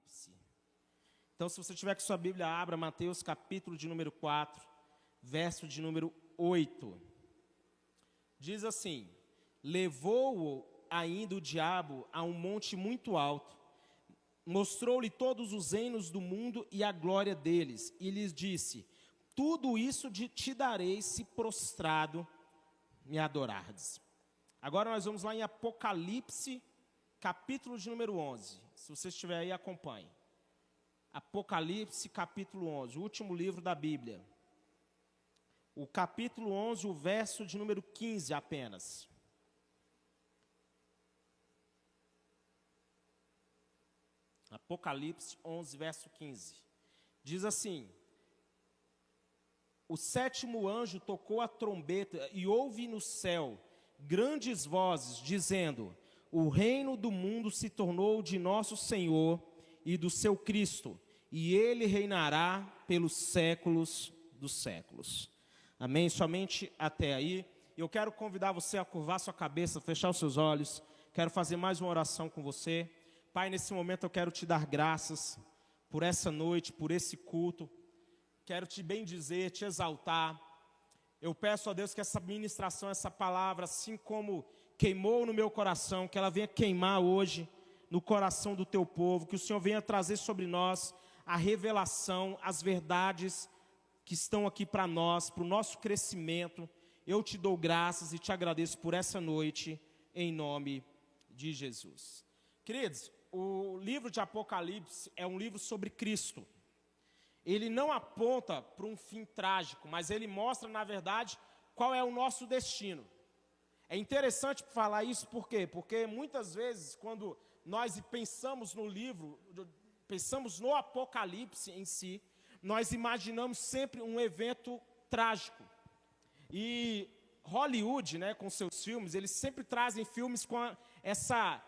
Apocalipse. Então, se você tiver com sua Bíblia, abra Mateus capítulo de número 4, verso de número 8. Diz assim: Levou-o ainda o diabo a um monte muito alto, mostrou-lhe todos os reinos do mundo e a glória deles, e lhes disse: Tudo isso te darei se prostrado me adorardes. Agora nós vamos lá em Apocalipse, capítulo de número 11. Se você estiver aí, acompanhe. Apocalipse, capítulo 11, o último livro da Bíblia. O capítulo 11, o verso de número 15 apenas. Apocalipse 11, verso 15. Diz assim: O sétimo anjo tocou a trombeta e houve no céu grandes vozes dizendo: O reino do mundo se tornou de nosso Senhor e do seu Cristo, e ele reinará pelos séculos dos séculos. Amém? Somente até aí. Eu quero convidar você a curvar sua cabeça, fechar os seus olhos. Quero fazer mais uma oração com você. Pai, nesse momento eu quero te dar graças por essa noite, por esse culto. Quero te bendizer, te exaltar. Eu peço a Deus que essa ministração, essa palavra, assim como queimou no meu coração, que ela venha queimar hoje no coração do teu povo, que o Senhor venha trazer sobre nós a revelação, as verdades que estão aqui para nós, para o nosso crescimento. Eu te dou graças e te agradeço por essa noite, em nome de Jesus. Queridos, o livro de Apocalipse é um livro sobre Cristo. Ele não aponta para um fim trágico, mas ele mostra, na verdade, qual é o nosso destino. É interessante falar isso por quê? Porque muitas vezes, quando nós pensamos no livro, pensamos no Apocalipse em si, nós imaginamos sempre um evento trágico. E Hollywood, né, com seus filmes, eles sempre trazem filmes com essa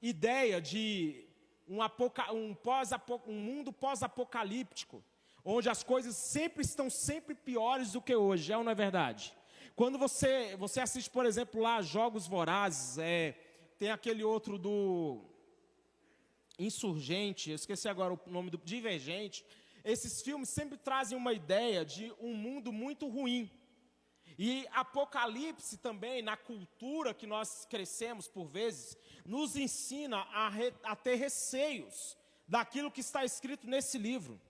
ideia de um, apoca, um, pós um mundo pós-apocalíptico, onde as coisas sempre estão sempre piores do que hoje, é ou não é verdade? Quando você, você assiste, por exemplo, lá Jogos Vorazes, é, tem aquele outro do Insurgente, eu esqueci agora o nome do Divergente. Esses filmes sempre trazem uma ideia de um mundo muito ruim. E Apocalipse também, na cultura que nós crescemos por vezes, nos ensina a, re, a ter receios daquilo que está escrito nesse livro.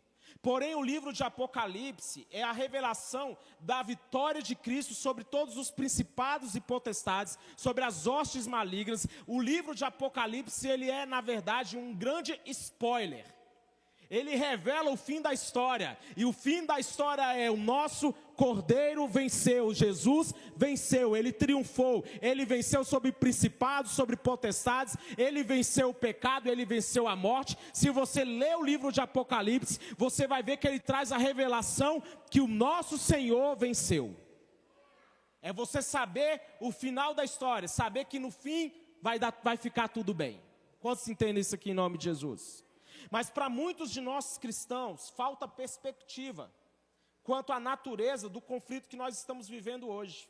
Porém, o livro de Apocalipse é a revelação da vitória de Cristo sobre todos os principados e potestades, sobre as hostes malignas. O livro de Apocalipse, ele é, na verdade, um grande spoiler ele revela o fim da história. E o fim da história é o nosso Cordeiro venceu, Jesus venceu, ele triunfou, ele venceu sobre principados, sobre potestades, ele venceu o pecado, ele venceu a morte. Se você lê o livro de Apocalipse, você vai ver que ele traz a revelação que o nosso Senhor venceu. É você saber o final da história, saber que no fim vai, dar, vai ficar tudo bem. Quantos entendem isso aqui em nome de Jesus? Mas para muitos de nós cristãos, falta perspectiva quanto à natureza do conflito que nós estamos vivendo hoje.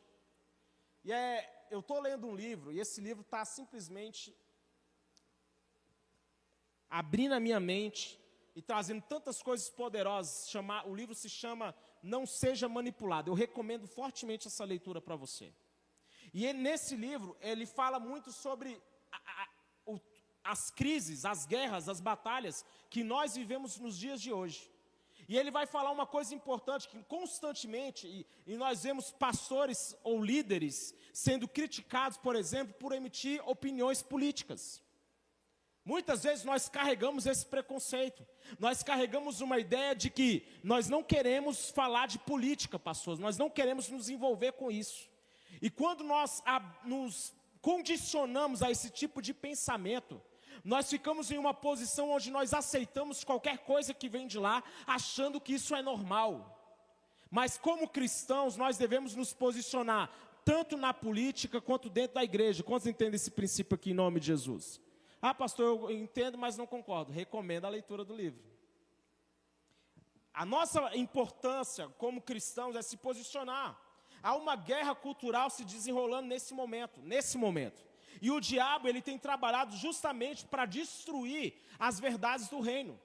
E é, eu estou lendo um livro, e esse livro está simplesmente abrindo a minha mente e trazendo tantas coisas poderosas. O livro se chama Não Seja Manipulado. Eu recomendo fortemente essa leitura para você. E ele, nesse livro, ele fala muito sobre a, as crises, as guerras, as batalhas que nós vivemos nos dias de hoje. E ele vai falar uma coisa importante, que constantemente, e, e, nós vemos pastores ou líderes sendo criticados, por exemplo, por emitir opiniões políticas. Muitas vezes nós carregamos esse preconceito, nós carregamos uma ideia de que nós não queremos falar de política, pastores, nós não queremos nos envolver com isso. E quando nós a, nos condicionamos a esse tipo de pensamento, nós ficamos em uma posição onde nós aceitamos qualquer coisa que vem de lá, achando que isso é normal. Mas como cristãos, nós devemos nos posicionar tanto na política quanto dentro da igreja. Quantos entendem esse princípio aqui em nome de Jesus? Ah, pastor, eu entendo, mas não concordo. Recomendo a leitura do livro. A nossa importância como cristãos é se posicionar. Há uma guerra cultural se desenrolando nesse momento, nesse momento. E o diabo, ele tem trabalhado justamente para destruir as verdades do reino.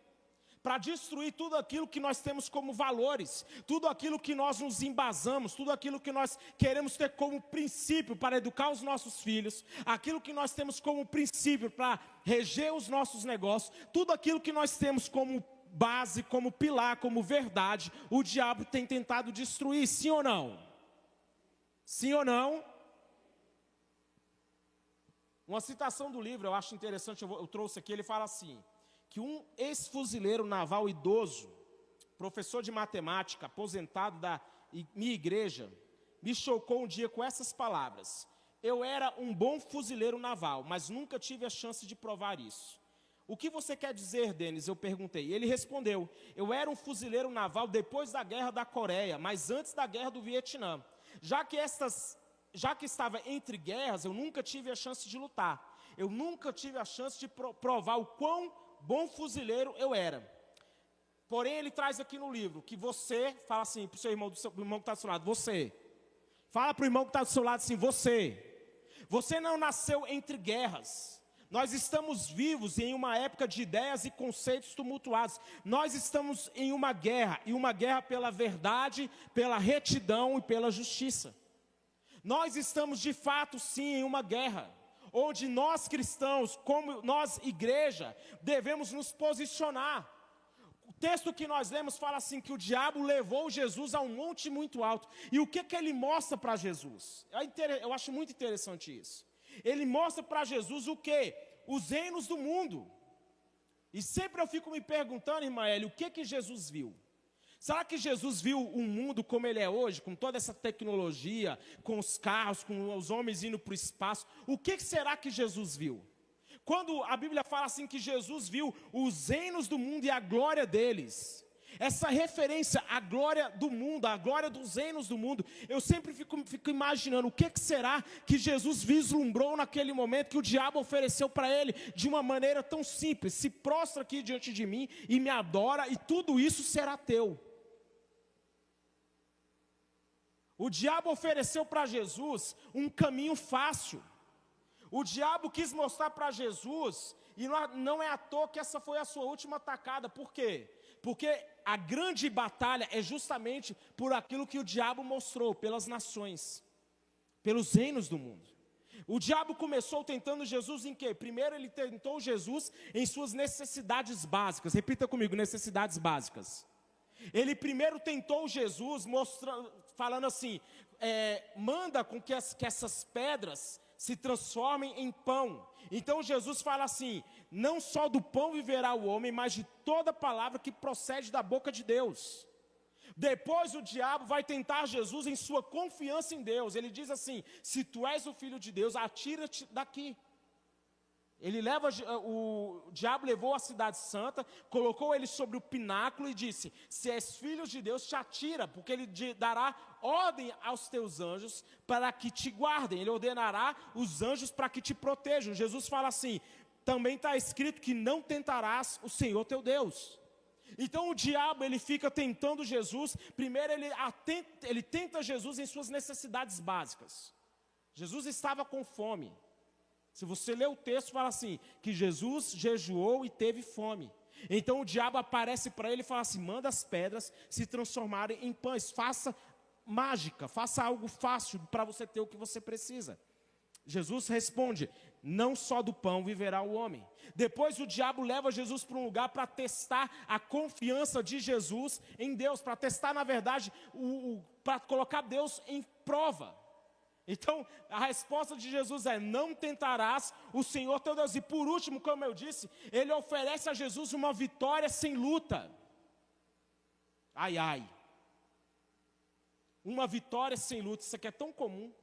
Para destruir tudo aquilo que nós temos como valores, tudo aquilo que nós nos embasamos, tudo aquilo que nós queremos ter como princípio para educar os nossos filhos, aquilo que nós temos como princípio para reger os nossos negócios, tudo aquilo que nós temos como base, como pilar, como verdade, o diabo tem tentado destruir, sim ou não? Sim ou não? Uma citação do livro, eu acho interessante, eu, eu trouxe aqui, ele fala assim: que um ex-fuzileiro naval idoso, professor de matemática, aposentado da minha igreja, me chocou um dia com essas palavras. Eu era um bom fuzileiro naval, mas nunca tive a chance de provar isso. O que você quer dizer, Denis? Eu perguntei. Ele respondeu: Eu era um fuzileiro naval depois da guerra da Coreia, mas antes da guerra do Vietnã. Já que estas já que estava entre guerras, eu nunca tive a chance de lutar. Eu nunca tive a chance de provar o quão bom fuzileiro eu era. Porém, ele traz aqui no livro que você, fala assim para o seu irmão, do seu, irmão que está do seu lado, você. Fala para o irmão que está do seu lado assim, você. Você não nasceu entre guerras. Nós estamos vivos em uma época de ideias e conceitos tumultuados. Nós estamos em uma guerra, e uma guerra pela verdade, pela retidão e pela justiça. Nós estamos de fato sim em uma guerra, onde nós cristãos, como nós igreja, devemos nos posicionar. O texto que nós lemos fala assim que o diabo levou Jesus a um monte muito alto. E o que que ele mostra para Jesus? É eu acho muito interessante isso. Ele mostra para Jesus o que? Os reinos do mundo. E sempre eu fico me perguntando, irmã Eli, o que que Jesus viu? Será que Jesus viu um mundo como ele é hoje, com toda essa tecnologia, com os carros, com os homens indo para o espaço? O que será que Jesus viu? Quando a Bíblia fala assim que Jesus viu os reinos do mundo e a glória deles, essa referência à glória do mundo, à glória dos reinos do mundo, eu sempre fico, fico imaginando o que, que, será que Jesus vislumbrou naquele momento que o diabo ofereceu para ele de uma maneira tão simples: se prostra aqui diante de mim e me adora, e tudo isso será teu. O diabo ofereceu para Jesus um caminho fácil. O diabo quis mostrar para Jesus, e não é à toa que essa foi a sua última atacada, por quê? Porque a grande batalha é justamente por aquilo que o diabo mostrou, pelas nações, pelos reinos do mundo. O diabo começou tentando Jesus em quê? Primeiro ele tentou Jesus em suas necessidades básicas. Repita comigo, necessidades básicas. Ele primeiro tentou Jesus mostrando, falando assim: é, manda com que, as, que essas pedras se transformem em pão. Então Jesus fala assim: não só do pão viverá o homem, mas de toda palavra que procede da boca de Deus. Depois o diabo vai tentar Jesus em sua confiança em Deus. Ele diz assim: se tu és o filho de Deus, atira-te daqui. Ele leva, o, o diabo levou a cidade santa, colocou ele sobre o pináculo e disse: Se és filho de Deus, te atira, porque ele dará ordem aos teus anjos para que te guardem, ele ordenará os anjos para que te protejam. Jesus fala assim: também está escrito que não tentarás o Senhor teu Deus. Então o diabo ele fica tentando Jesus. Primeiro ele, atenta, ele tenta Jesus em suas necessidades básicas. Jesus estava com fome. Se você ler o texto, fala assim: que Jesus jejuou e teve fome. Então o diabo aparece para ele e fala assim: manda as pedras se transformarem em pães, faça mágica, faça algo fácil para você ter o que você precisa. Jesus responde: não só do pão viverá o homem. Depois o diabo leva Jesus para um lugar para testar a confiança de Jesus em Deus, para testar, na verdade, para colocar Deus em prova. Então, a resposta de Jesus é: não tentarás o Senhor teu Deus. E por último, como eu disse, ele oferece a Jesus uma vitória sem luta. Ai, ai. Uma vitória sem luta, isso aqui é tão comum.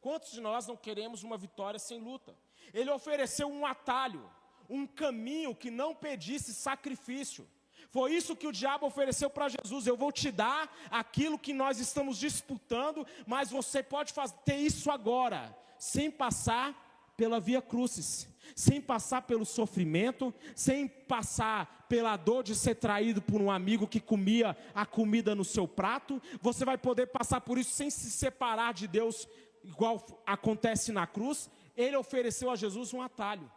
Quantos de nós não queremos uma vitória sem luta? Ele ofereceu um atalho, um caminho que não pedisse sacrifício. Foi isso que o diabo ofereceu para Jesus. Eu vou te dar aquilo que nós estamos disputando, mas você pode fazer, ter isso agora, sem passar pela via crucis, sem passar pelo sofrimento, sem passar pela dor de ser traído por um amigo que comia a comida no seu prato. Você vai poder passar por isso sem se separar de Deus, igual acontece na cruz. ele ofereceu a Jesus um atalho.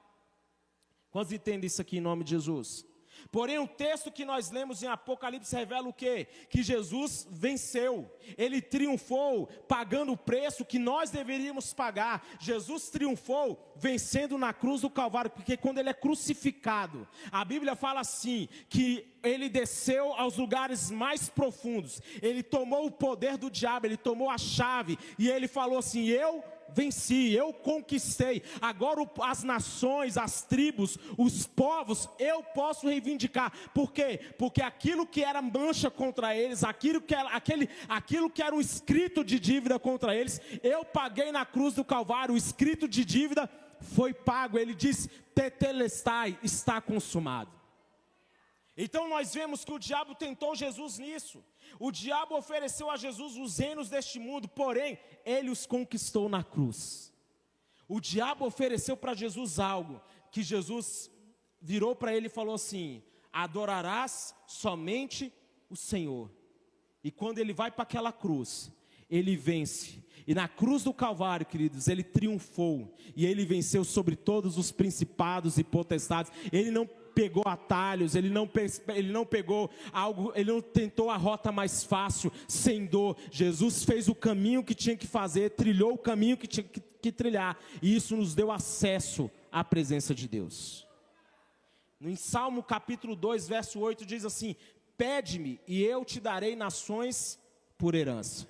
Quantos entendem isso aqui em nome de Jesus? Porém, o texto que nós lemos em Apocalipse revela o quê? Que Jesus venceu, ele triunfou, pagando o preço que nós deveríamos pagar. Jesus triunfou vencendo na cruz do Calvário, porque quando ele é crucificado, a Bíblia fala assim: que ele desceu aos lugares mais profundos, ele tomou o poder do diabo, ele tomou a chave, e ele falou assim: Eu venci, eu conquistei. Agora as nações, as tribos, os povos, eu posso reivindicar. Por quê? Porque aquilo que era mancha contra eles, aquilo que era, aquele, aquilo que era um escrito de dívida contra eles, eu paguei na cruz do Calvário, o escrito de dívida foi pago. Ele diz: Tetelestai, está consumado. Então nós vemos que o diabo tentou Jesus nisso. O diabo ofereceu a Jesus os reinos deste mundo, porém, ele os conquistou na cruz. O diabo ofereceu para Jesus algo que Jesus virou para ele e falou assim: Adorarás somente o Senhor. E quando ele vai para aquela cruz, ele vence. E na cruz do Calvário, queridos, ele triunfou. E ele venceu sobre todos os principados e potestades. Ele não pegou atalhos, ele não, ele não pegou algo, ele não tentou a rota mais fácil, sem dor. Jesus fez o caminho que tinha que fazer, trilhou o caminho que tinha que, que trilhar, e isso nos deu acesso à presença de Deus. No Salmo capítulo 2, verso 8 diz assim: Pede-me e eu te darei nações por herança.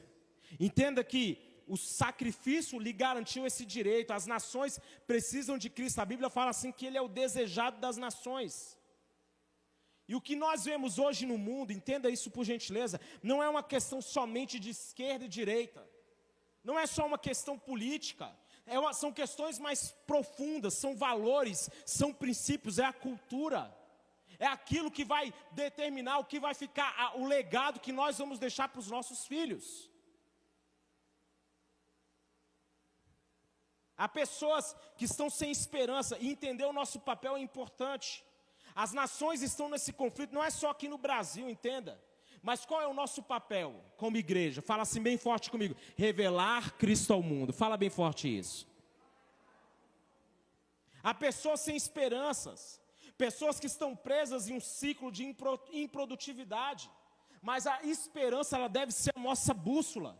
Entenda que o sacrifício lhe garantiu esse direito. As nações precisam de Cristo. A Bíblia fala assim que ele é o desejado das nações. E o que nós vemos hoje no mundo, entenda isso por gentileza, não é uma questão somente de esquerda e direita. Não é só uma questão política. É uma, são questões mais profundas, são valores, são princípios, é a cultura. É aquilo que vai determinar o que vai ficar, o legado que nós vamos deixar para os nossos filhos. Há pessoas que estão sem esperança e entender o nosso papel é importante. As nações estão nesse conflito, não é só aqui no Brasil, entenda. Mas qual é o nosso papel como igreja? Fala assim bem forte comigo: revelar Cristo ao mundo. Fala bem forte isso. Há pessoas sem esperanças, pessoas que estão presas em um ciclo de improdutividade. Mas a esperança ela deve ser a nossa bússola.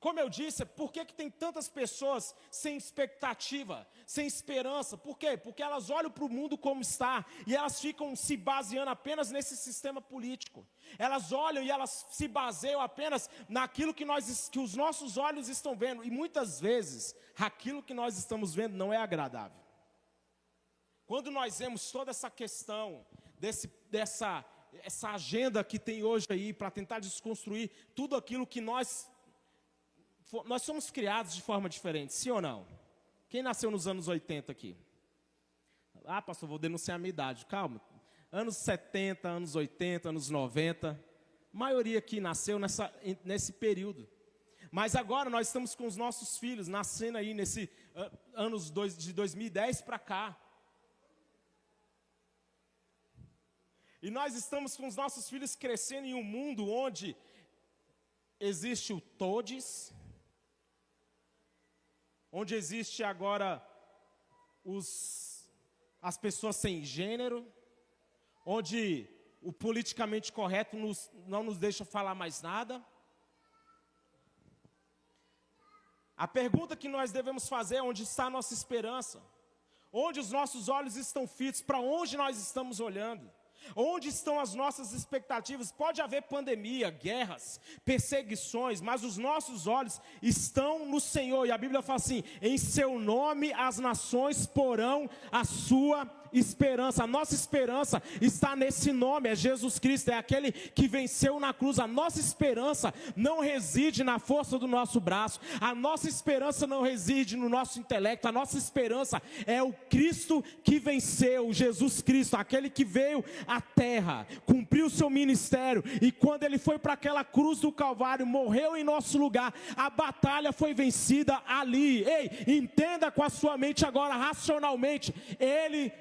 Como eu disse, por que, que tem tantas pessoas sem expectativa, sem esperança? Por quê? Porque elas olham para o mundo como está e elas ficam se baseando apenas nesse sistema político. Elas olham e elas se baseiam apenas naquilo que, nós, que os nossos olhos estão vendo. E muitas vezes, aquilo que nós estamos vendo não é agradável. Quando nós vemos toda essa questão, desse, dessa essa agenda que tem hoje aí para tentar desconstruir tudo aquilo que nós nós somos criados de forma diferente, sim ou não? Quem nasceu nos anos 80 aqui? Ah, pastor, vou denunciar a minha idade. Calma. Anos 70, anos 80, anos 90. A maioria aqui nasceu nessa, nesse período. Mas agora nós estamos com os nossos filhos nascendo aí nesse uh, anos dois, de 2010 para cá. E nós estamos com os nossos filhos crescendo em um mundo onde existe o todes, onde existe agora os, as pessoas sem gênero, onde o politicamente correto nos, não nos deixa falar mais nada. A pergunta que nós devemos fazer é onde está a nossa esperança? Onde os nossos olhos estão fitos? Para onde nós estamos olhando? Onde estão as nossas expectativas? Pode haver pandemia, guerras, perseguições, mas os nossos olhos estão no Senhor. E a Bíblia fala assim: em seu nome as nações porão a sua esperança. A nossa esperança está nesse nome, é Jesus Cristo, é aquele que venceu na cruz. A nossa esperança não reside na força do nosso braço, a nossa esperança não reside no nosso intelecto, a nossa esperança é o Cristo que venceu, Jesus Cristo, aquele que veio à terra, cumpriu o seu ministério e quando ele foi para aquela cruz do Calvário, morreu em nosso lugar, a batalha foi vencida ali. Ei, entenda com a sua mente agora, racionalmente, ele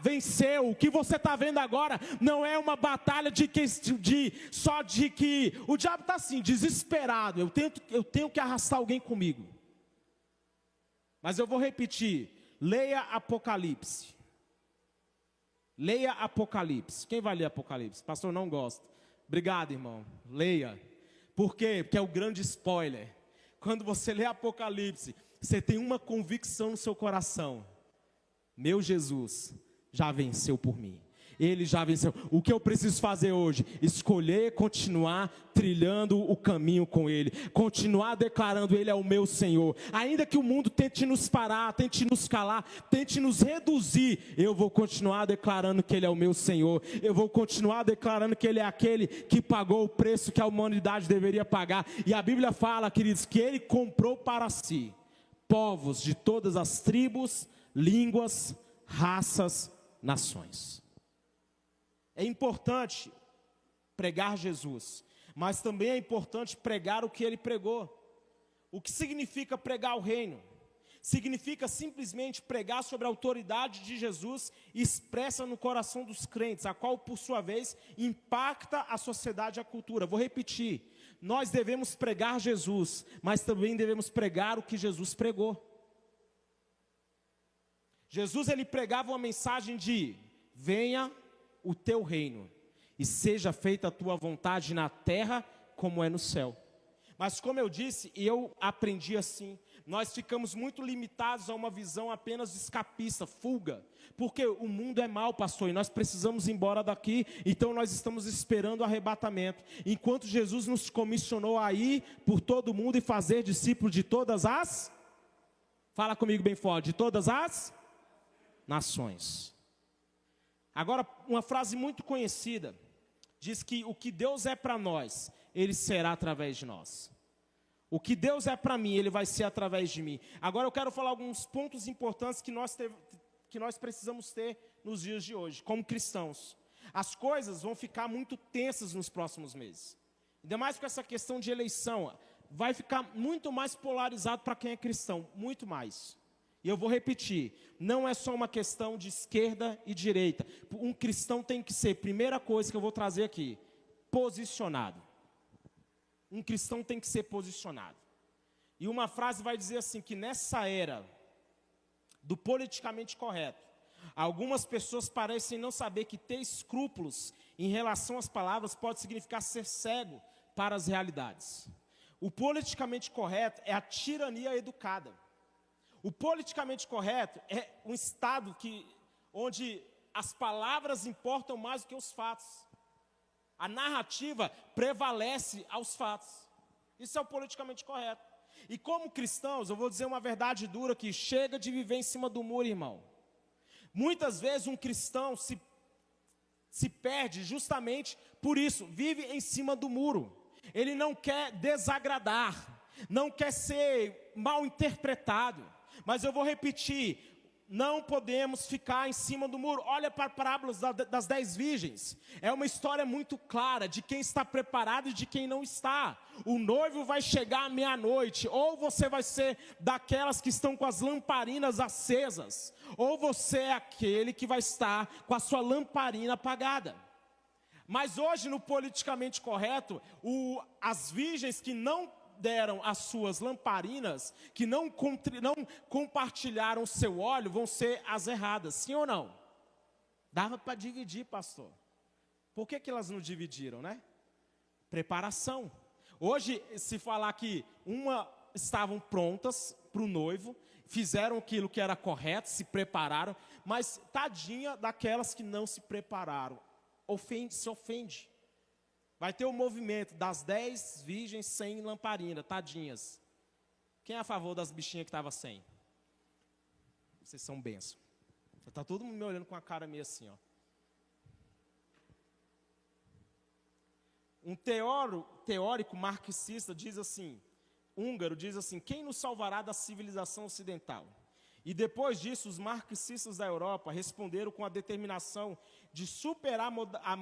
venceu. O que você está vendo agora não é uma batalha de, que, de só de que o diabo está assim, desesperado. Eu tenho, eu tenho que arrastar alguém comigo. Mas eu vou repetir. Leia Apocalipse. Leia Apocalipse. Quem vai ler Apocalipse? Pastor, não gosta. Obrigado, irmão. Leia. Por quê? Porque é o grande spoiler. Quando você lê Apocalipse, você tem uma convicção no seu coração: meu Jesus já venceu por mim. Ele já venceu. O que eu preciso fazer hoje? Escolher continuar trilhando o caminho com Ele, continuar declarando Ele é o meu Senhor. Ainda que o mundo tente nos parar, tente nos calar, tente nos reduzir, eu vou continuar declarando que Ele é o meu Senhor. Eu vou continuar declarando que Ele é aquele que pagou o preço que a humanidade deveria pagar. E a Bíblia fala, queridos, que Ele comprou para si povos de todas as tribos, línguas, raças, nações. É importante pregar Jesus, mas também é importante pregar o que ele pregou. O que significa pregar o reino? Significa simplesmente pregar sobre a autoridade de Jesus expressa no coração dos crentes, a qual, por sua vez, impacta a sociedade e a cultura. Vou repetir: nós devemos pregar Jesus, mas também devemos pregar o que Jesus pregou. Jesus ele pregava uma mensagem de: venha o teu reino e seja feita a tua vontade na terra como é no céu. Mas como eu disse, eu aprendi assim, nós ficamos muito limitados a uma visão apenas escapista, fuga, porque o mundo é mau, pastor, e nós precisamos ir embora daqui, então nós estamos esperando o arrebatamento. Enquanto Jesus nos comissionou a ir por todo o mundo e fazer discípulos de todas as Fala comigo bem forte, de todas as nações. Agora, uma frase muito conhecida diz que o que Deus é para nós, Ele será através de nós. O que Deus é para mim, Ele vai ser através de mim. Agora eu quero falar alguns pontos importantes que nós, te, que nós precisamos ter nos dias de hoje, como cristãos. As coisas vão ficar muito tensas nos próximos meses. Ainda mais com essa questão de eleição. Vai ficar muito mais polarizado para quem é cristão, muito mais. E eu vou repetir: não é só uma questão de esquerda e direita. Um cristão tem que ser, primeira coisa que eu vou trazer aqui, posicionado. Um cristão tem que ser posicionado. E uma frase vai dizer assim: que nessa era do politicamente correto, algumas pessoas parecem não saber que ter escrúpulos em relação às palavras pode significar ser cego para as realidades. O politicamente correto é a tirania educada. O politicamente correto é um estado que, onde as palavras importam mais do que os fatos. A narrativa prevalece aos fatos. Isso é o politicamente correto. E como cristãos, eu vou dizer uma verdade dura que chega de viver em cima do muro, irmão. Muitas vezes um cristão se, se perde justamente por isso, vive em cima do muro. Ele não quer desagradar, não quer ser mal interpretado. Mas eu vou repetir: não podemos ficar em cima do muro. Olha para a parábola das dez virgens. É uma história muito clara de quem está preparado e de quem não está. O noivo vai chegar à meia-noite, ou você vai ser daquelas que estão com as lamparinas acesas, ou você é aquele que vai estar com a sua lamparina apagada. Mas hoje, no politicamente correto, o, as virgens que não deram as suas lamparinas, que não, não compartilharam o seu óleo, vão ser as erradas, sim ou não? Dava para dividir, pastor. Por que, que elas não dividiram, né? Preparação. Hoje, se falar que uma estavam prontas para o noivo, fizeram aquilo que era correto, se prepararam, mas tadinha daquelas que não se prepararam. Ofende, se ofende. Vai ter o movimento das dez virgens sem lamparina, tadinhas. Quem é a favor das bichinhas que estavam sem? Vocês são benção. Está todo mundo me olhando com a cara meio assim, ó. Um teórico, teórico marxista diz assim, húngaro diz assim, quem nos salvará da civilização ocidental? E depois disso, os marxistas da Europa responderam com a determinação de superar a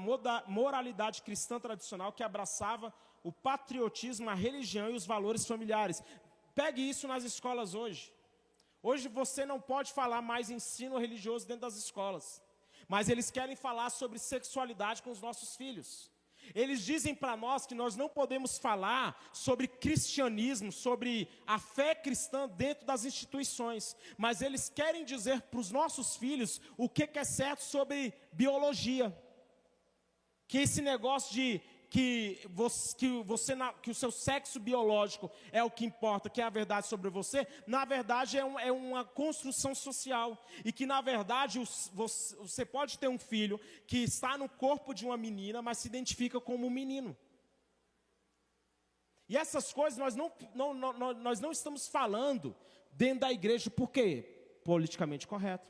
moralidade cristã tradicional que abraçava o patriotismo, a religião e os valores familiares. Pegue isso nas escolas hoje. Hoje você não pode falar mais ensino religioso dentro das escolas, mas eles querem falar sobre sexualidade com os nossos filhos. Eles dizem para nós que nós não podemos falar sobre cristianismo, sobre a fé cristã dentro das instituições, mas eles querem dizer para os nossos filhos o que é certo sobre biologia. Que esse negócio de que você, que você que o seu sexo biológico é o que importa, que é a verdade sobre você, na verdade é, um, é uma construção social e que na verdade você, você pode ter um filho que está no corpo de uma menina, mas se identifica como um menino. E essas coisas nós não, não, não, nós não estamos falando dentro da igreja, por quê? Politicamente correto.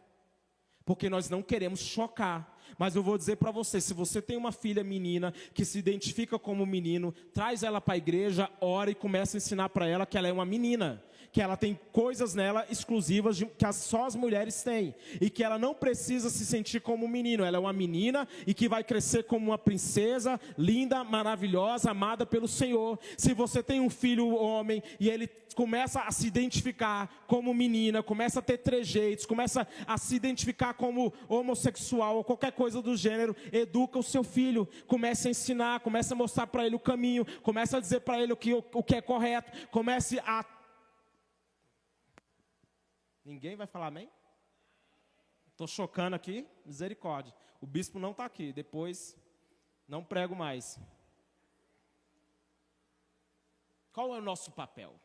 Porque nós não queremos chocar. Mas eu vou dizer para você: se você tem uma filha menina que se identifica como menino, traz ela para a igreja, ora e começa a ensinar para ela que ela é uma menina que ela tem coisas nela exclusivas de, que só as mulheres têm e que ela não precisa se sentir como um menino, ela é uma menina e que vai crescer como uma princesa linda, maravilhosa, amada pelo Senhor. Se você tem um filho homem e ele começa a se identificar como menina, começa a ter trejeitos, começa a se identificar como homossexual ou qualquer coisa do gênero, educa o seu filho, começa a ensinar, começa a mostrar para ele o caminho, começa a dizer para ele o que, o que é correto, comece a Ninguém vai falar amém? Estou chocando aqui, misericórdia. O bispo não está aqui, depois não prego mais. Qual é o nosso papel?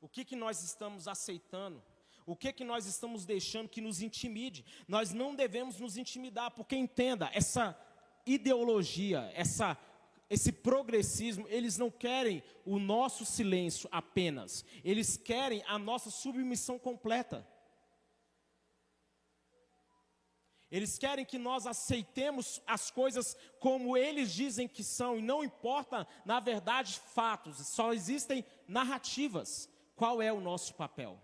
O que, que nós estamos aceitando? O que, que nós estamos deixando que nos intimide? Nós não devemos nos intimidar, porque entenda, essa ideologia, essa esse progressismo, eles não querem o nosso silêncio apenas, eles querem a nossa submissão completa. Eles querem que nós aceitemos as coisas como eles dizem que são, e não importa, na verdade, fatos, só existem narrativas. Qual é o nosso papel?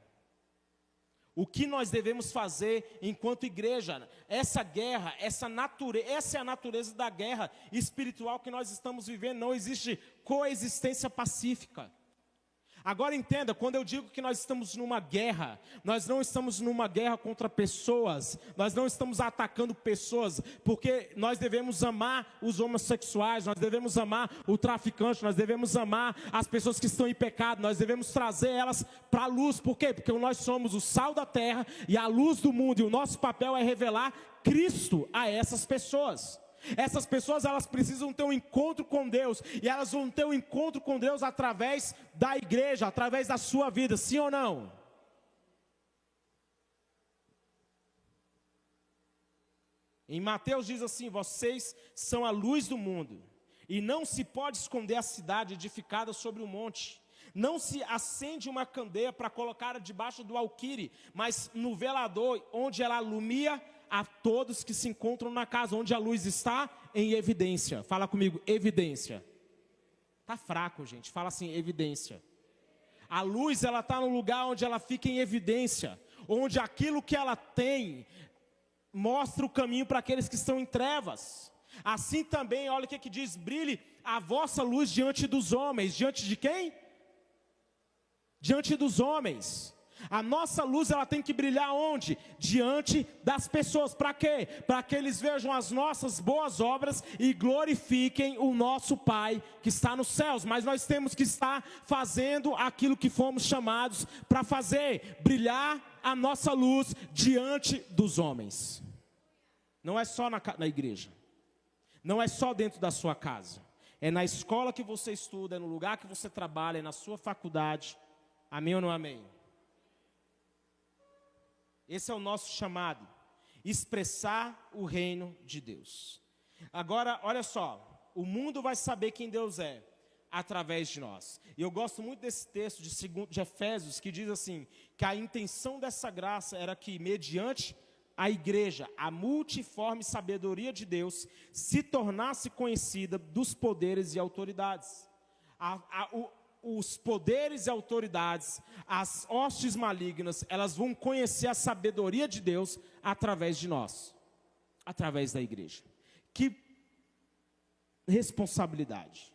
O que nós devemos fazer enquanto igreja? Essa guerra, essa natureza, essa é a natureza da guerra espiritual que nós estamos vivendo. Não existe coexistência pacífica. Agora entenda, quando eu digo que nós estamos numa guerra, nós não estamos numa guerra contra pessoas, nós não estamos atacando pessoas, porque nós devemos amar os homossexuais, nós devemos amar o traficante, nós devemos amar as pessoas que estão em pecado, nós devemos trazer elas para a luz, por quê? Porque nós somos o sal da terra e a luz do mundo, e o nosso papel é revelar Cristo a essas pessoas. Essas pessoas elas precisam ter um encontro com Deus e elas vão ter um encontro com Deus através da igreja, através da sua vida, sim ou não? Em Mateus diz assim: Vocês são a luz do mundo, e não se pode esconder a cidade edificada sobre o um monte. Não se acende uma candeia para colocar debaixo do alquire, mas no velador, onde ela alumia a todos que se encontram na casa, onde a luz está em evidência. Fala comigo, evidência. Tá fraco, gente. Fala assim, evidência. A luz ela está no lugar onde ela fica em evidência, onde aquilo que ela tem mostra o caminho para aqueles que estão em trevas. Assim também, olha o que, que diz: brilhe a vossa luz diante dos homens. Diante de quem? Diante dos homens. A nossa luz ela tem que brilhar onde? Diante das pessoas. Para quê? Para que eles vejam as nossas boas obras e glorifiquem o nosso Pai que está nos céus. Mas nós temos que estar fazendo aquilo que fomos chamados para fazer, brilhar a nossa luz diante dos homens. Não é só na, na igreja. Não é só dentro da sua casa. É na escola que você estuda, é no lugar que você trabalha, é na sua faculdade. Amém ou não amém? Esse é o nosso chamado, expressar o reino de Deus. Agora, olha só, o mundo vai saber quem Deus é através de nós. E eu gosto muito desse texto de, Efésios que diz assim: que a intenção dessa graça era que, mediante a igreja, a multiforme sabedoria de Deus, se tornasse conhecida dos poderes e autoridades. A, a, o, os poderes e autoridades, as hostes malignas, elas vão conhecer a sabedoria de Deus através de nós, através da igreja. Que responsabilidade,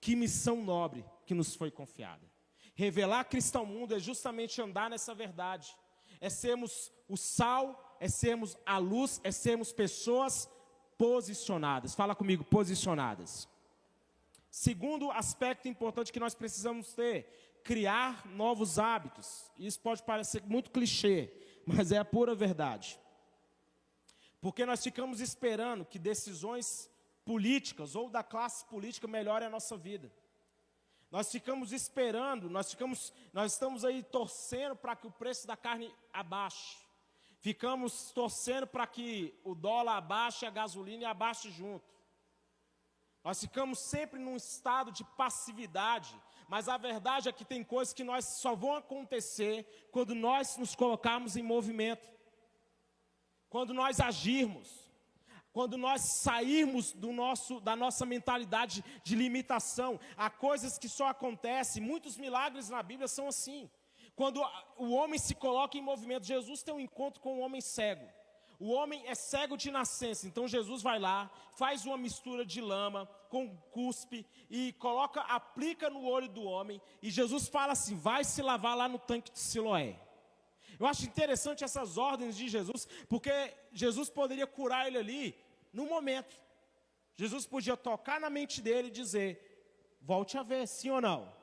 que missão nobre que nos foi confiada. Revelar Cristo ao mundo é justamente andar nessa verdade, é sermos o sal, é sermos a luz, é sermos pessoas posicionadas. Fala comigo, posicionadas. Segundo aspecto importante que nós precisamos ter, criar novos hábitos. Isso pode parecer muito clichê, mas é a pura verdade. Porque nós ficamos esperando que decisões políticas ou da classe política melhorem a nossa vida. Nós ficamos esperando, nós ficamos, nós estamos aí torcendo para que o preço da carne abaixe. Ficamos torcendo para que o dólar abaixe, a gasolina abaixe junto. Nós ficamos sempre num estado de passividade, mas a verdade é que tem coisas que nós só vão acontecer quando nós nos colocarmos em movimento. Quando nós agirmos, quando nós sairmos do nosso, da nossa mentalidade de limitação, há coisas que só acontecem, muitos milagres na Bíblia são assim. Quando o homem se coloca em movimento, Jesus tem um encontro com um homem cego. O homem é cego de nascença, então Jesus vai lá, faz uma mistura de lama com cuspe e coloca, aplica no olho do homem, e Jesus fala assim: vai se lavar lá no tanque de Siloé. Eu acho interessante essas ordens de Jesus, porque Jesus poderia curar ele ali no momento. Jesus podia tocar na mente dele e dizer: volte a ver, sim ou não?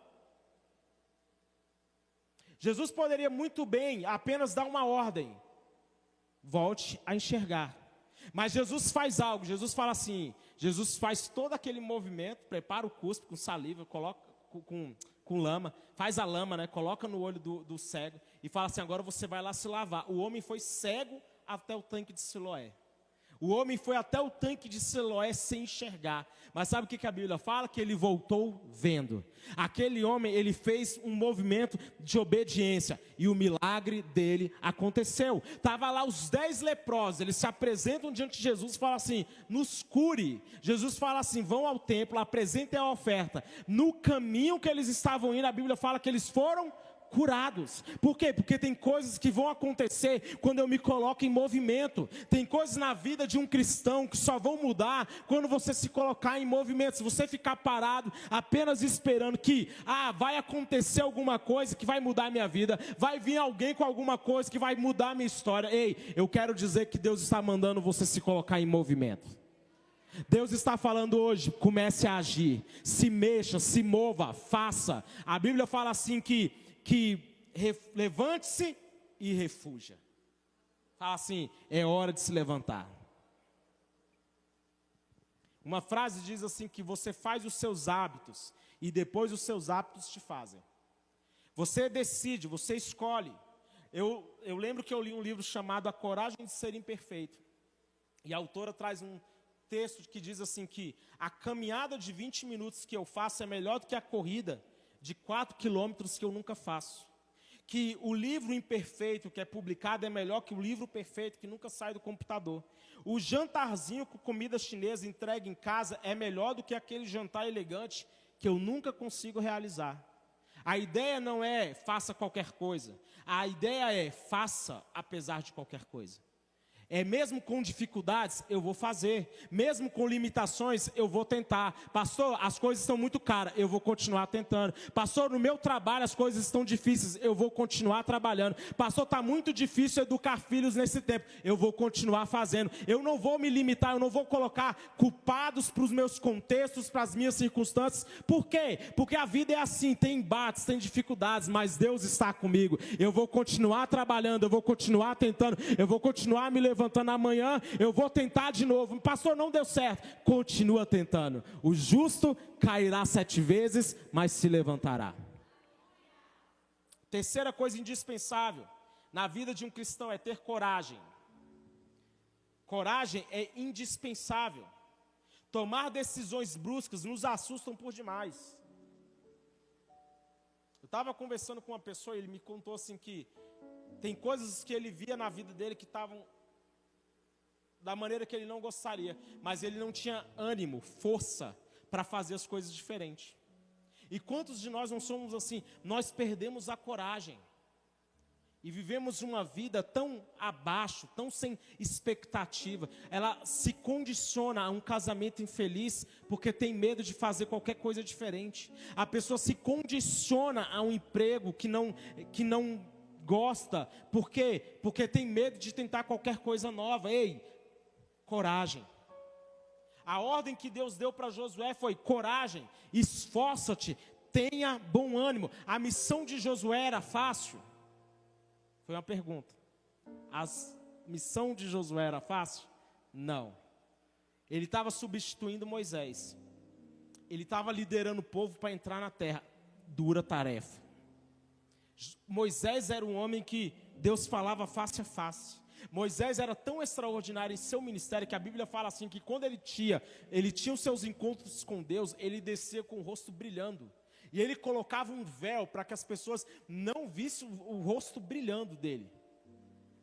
Jesus poderia muito bem apenas dar uma ordem volte a enxergar. Mas Jesus faz algo, Jesus fala assim, Jesus faz todo aquele movimento, prepara o cuspe com saliva, coloca com, com, lama, faz a lama, né, coloca no olho do, do cego e fala assim, agora você vai lá se lavar. O homem foi cego até o tanque de Siloé. O homem foi até o tanque de Siloé sem enxergar. Mas sabe o que a Bíblia fala? Que ele voltou vendo. Aquele homem, ele fez um movimento de obediência. E o milagre dele aconteceu. Estava lá os dez leprosos. Eles se apresentam diante de Jesus e falam assim: nos cure. Jesus fala assim: vão ao templo, apresentem a oferta. No caminho que eles estavam indo, a Bíblia fala que eles foram curados. Por quê? Porque tem coisas que vão acontecer quando eu me coloco em movimento. Tem coisas na vida de um cristão que só vão mudar quando você se colocar em movimento. Se você ficar parado apenas esperando que, ah, vai acontecer alguma coisa que vai mudar a minha vida, vai vir alguém com alguma coisa que vai mudar a minha história. Ei, eu quero dizer que Deus está mandando você se colocar em movimento. Deus está falando hoje, comece a agir, se mexa, se mova, faça. A Bíblia fala assim que que levante-se e refuja. Fala assim: é hora de se levantar. Uma frase diz assim: que você faz os seus hábitos e depois os seus hábitos te fazem. Você decide, você escolhe. Eu, eu lembro que eu li um livro chamado A Coragem de Ser Imperfeito. E a autora traz um texto que diz assim que a caminhada de 20 minutos que eu faço é melhor do que a corrida de quatro quilômetros que eu nunca faço. Que o livro imperfeito que é publicado é melhor que o livro perfeito que nunca sai do computador. O jantarzinho com comida chinesa entregue em casa é melhor do que aquele jantar elegante que eu nunca consigo realizar. A ideia não é faça qualquer coisa. A ideia é faça apesar de qualquer coisa. É mesmo com dificuldades, eu vou fazer. Mesmo com limitações, eu vou tentar. Pastor, as coisas estão muito caras, eu vou continuar tentando. Pastor, no meu trabalho as coisas estão difíceis, eu vou continuar trabalhando. Pastor, está muito difícil educar filhos nesse tempo, eu vou continuar fazendo. Eu não vou me limitar, eu não vou colocar culpados para os meus contextos, para as minhas circunstâncias. Por quê? Porque a vida é assim, tem embates, tem dificuldades, mas Deus está comigo. Eu vou continuar trabalhando, eu vou continuar tentando, eu vou continuar me levando levantando amanhã, eu vou tentar de novo. Pastor, não deu certo. Continua tentando. O justo cairá sete vezes, mas se levantará. Terceira coisa indispensável na vida de um cristão é ter coragem. Coragem é indispensável. Tomar decisões bruscas nos assustam por demais. Eu estava conversando com uma pessoa e ele me contou assim que tem coisas que ele via na vida dele que estavam da maneira que ele não gostaria, mas ele não tinha ânimo, força para fazer as coisas diferentes. E quantos de nós não somos assim? Nós perdemos a coragem e vivemos uma vida tão abaixo, tão sem expectativa. Ela se condiciona a um casamento infeliz porque tem medo de fazer qualquer coisa diferente. A pessoa se condiciona a um emprego que não que não gosta, por quê? Porque tem medo de tentar qualquer coisa nova. Ei, coragem. A ordem que Deus deu para Josué foi: coragem, esforça-te, tenha bom ânimo. A missão de Josué era fácil? Foi uma pergunta. A missão de Josué era fácil? Não. Ele estava substituindo Moisés. Ele estava liderando o povo para entrar na terra. Dura tarefa. Moisés era um homem que Deus falava face a face. Moisés era tão extraordinário em seu ministério que a Bíblia fala assim que quando ele tinha, ele tinha os seus encontros com Deus, ele descia com o rosto brilhando. E ele colocava um véu para que as pessoas não vissem o, o rosto brilhando dele.